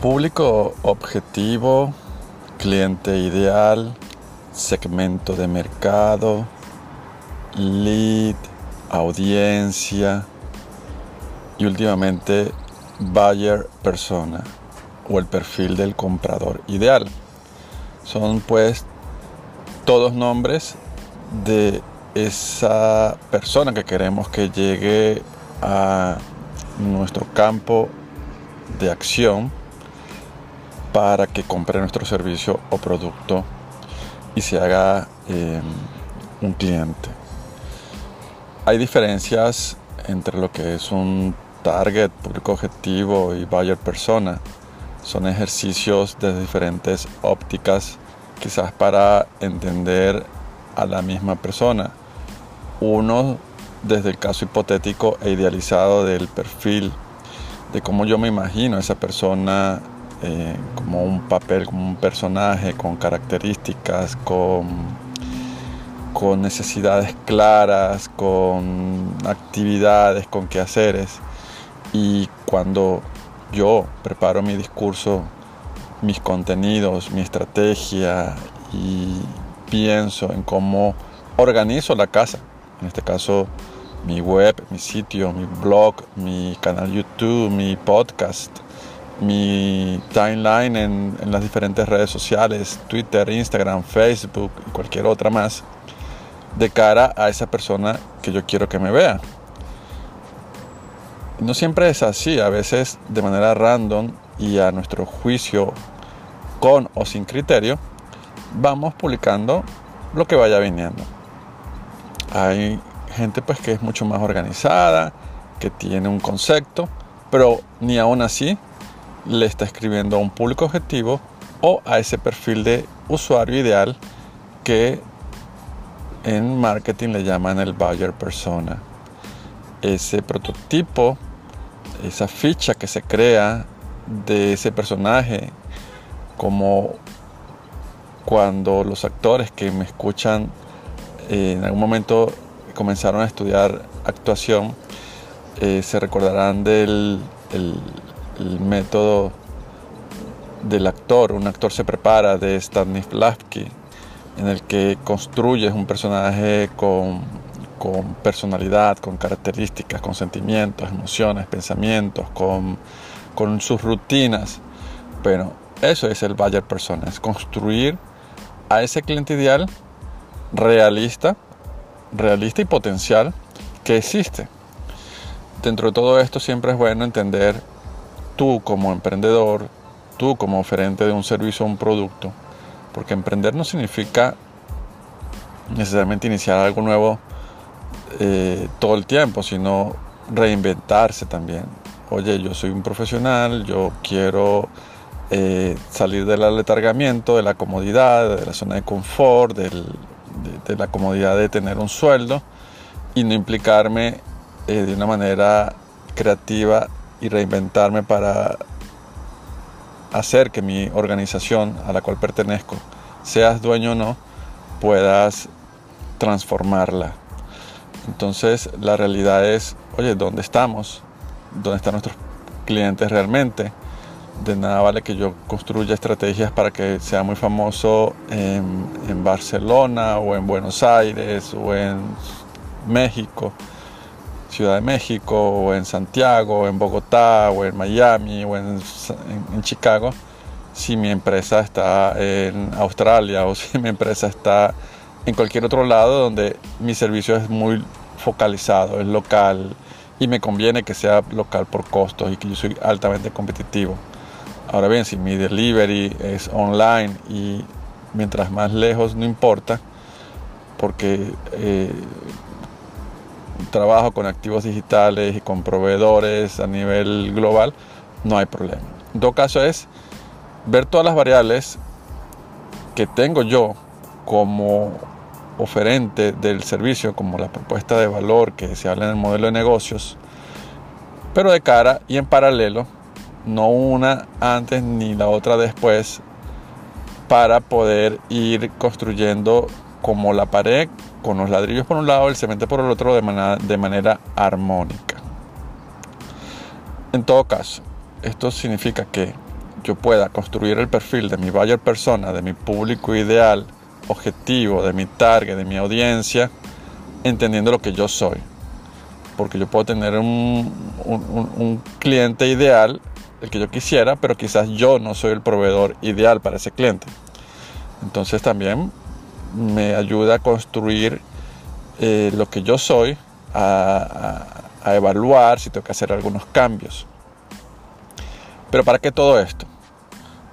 Público objetivo, cliente ideal, segmento de mercado, lead, audiencia y últimamente buyer persona o el perfil del comprador ideal. Son pues todos nombres de esa persona que queremos que llegue a nuestro campo de acción para que compre nuestro servicio o producto y se haga eh, un cliente. Hay diferencias entre lo que es un target, público objetivo y buyer persona. Son ejercicios de diferentes ópticas, quizás para entender a la misma persona. Uno desde el caso hipotético e idealizado del perfil, de cómo yo me imagino a esa persona eh, como un papel, como un personaje con características, con, con necesidades claras, con actividades, con quehaceres. Y cuando yo preparo mi discurso, mis contenidos, mi estrategia y pienso en cómo organizo la casa, en este caso mi web, mi sitio, mi blog, mi canal YouTube, mi podcast, mi timeline en, las diferentes redes sociales, Twitter, Instagram, Facebook y cualquier otra más, de cara a esa persona que yo quiero que me vea. No siempre es así, a veces de manera random y a nuestro juicio con o sin criterio, vamos publicando lo que vaya viniendo. Hay gente pues que es mucho más organizada, que tiene un concepto, pero ni aún así le está escribiendo a un público objetivo o a ese perfil de usuario ideal que en marketing le llaman el buyer persona. Ese prototipo, esa ficha que se crea de ese personaje, como cuando los actores que me escuchan eh, en algún momento comenzaron a estudiar actuación, eh, se recordarán del el método del actor. Un actor se prepara de Stanislavski, en el que construyes un personaje con, con personalidad, con características, con sentimientos, emociones, pensamientos, con, con sus rutinas. Pero eso es el Bayer Persona, es construir a ese cliente ideal realista, realista y potencial que existe. Dentro de todo esto siempre es bueno entender tú como emprendedor, tú como oferente de un servicio o un producto, porque emprender no significa necesariamente iniciar algo nuevo eh, todo el tiempo, sino reinventarse también. Oye, yo soy un profesional, yo quiero eh, salir del aletargamiento, de la comodidad, de la zona de confort, de, la comodidad de tener un sueldo y no implicarme eh, de una manera creativa y reinventarme para hacer que mi organización a la cual pertenezco, seas dueño o no, puedas transformarla. Entonces la realidad es, oye, ¿dónde estamos? ¿Dónde están nuestros clientes realmente? De nada vale que yo construya estrategias para que sea muy famoso en, en Barcelona o en Buenos Aires o en México Ciudad de México, o en Santiago, o en Bogotá, o en Miami, o en, Chicago, si mi empresa está en Australia o si mi empresa está en cualquier otro lado donde mi servicio es muy focalizado, es local y me conviene que sea local por costos y que yo soy altamente competitivo. Ahora bien, si mi delivery es online y mientras más lejos no importa, porque eh, trabajo con activos digitales y con proveedores a nivel global, no hay problema. En todo caso es ver todas las variables que tengo yo como oferente del servicio, como la propuesta de valor que se habla en el modelo de negocios, pero de cara y en paralelo, no una antes ni la otra después, para poder ir construyendo como la pared con los ladrillos por un lado, el cemento por el otro de manera, de manera armónica. En todo caso, esto significa que yo pueda construir el perfil de mi buyer persona, de mi público ideal, objetivo, de mi target, de mi audiencia, entendiendo lo que yo soy. Porque yo puedo tener un, un cliente ideal, el que yo quisiera, pero quizás yo no soy el proveedor ideal para ese cliente. Entonces también me ayuda a construir eh, lo que yo soy, a, evaluar si tengo que hacer algunos cambios. Pero ¿para qué todo esto?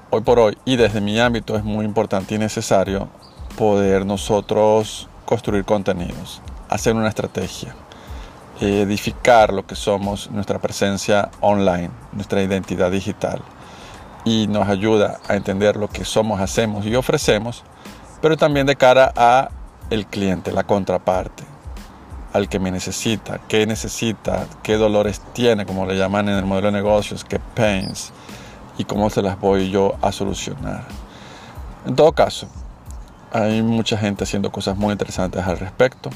Hoy por hoy y desde mi ámbito es muy importante y necesario poder nosotros construir contenidos, hacer una estrategia, edificar lo que somos, nuestra presencia online, nuestra identidad digital. Y nos ayuda a entender lo que somos, hacemos y ofrecemos, pero también de cara a el cliente, la contraparte, al que me necesita, qué necesita, qué dolores tiene, como le llaman en el modelo de negocios, qué pains, y cómo se las voy yo a solucionar. En todo caso, hay mucha gente haciendo cosas muy interesantes al respecto,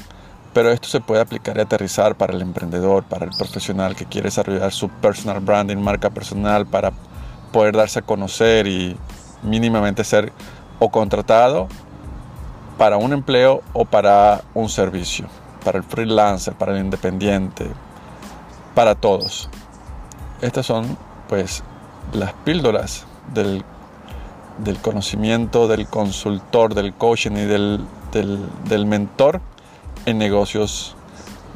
pero esto se puede aplicar y aterrizar para el emprendedor, para el profesional que quiere desarrollar su personal branding, marca personal, para poder darse a conocer y mínimamente ser o contratado para un empleo o para un servicio, para el freelancer, para el independiente, para todos. Estas son pues las píldoras del, conocimiento del consultor, del coaching y del, del mentor en negocios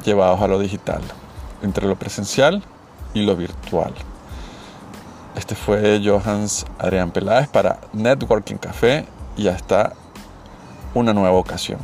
llevados a lo digital, entre lo presencial y lo virtual. Este fue Johans Adrián Peláez para Networking Café y hasta una nueva ocasión.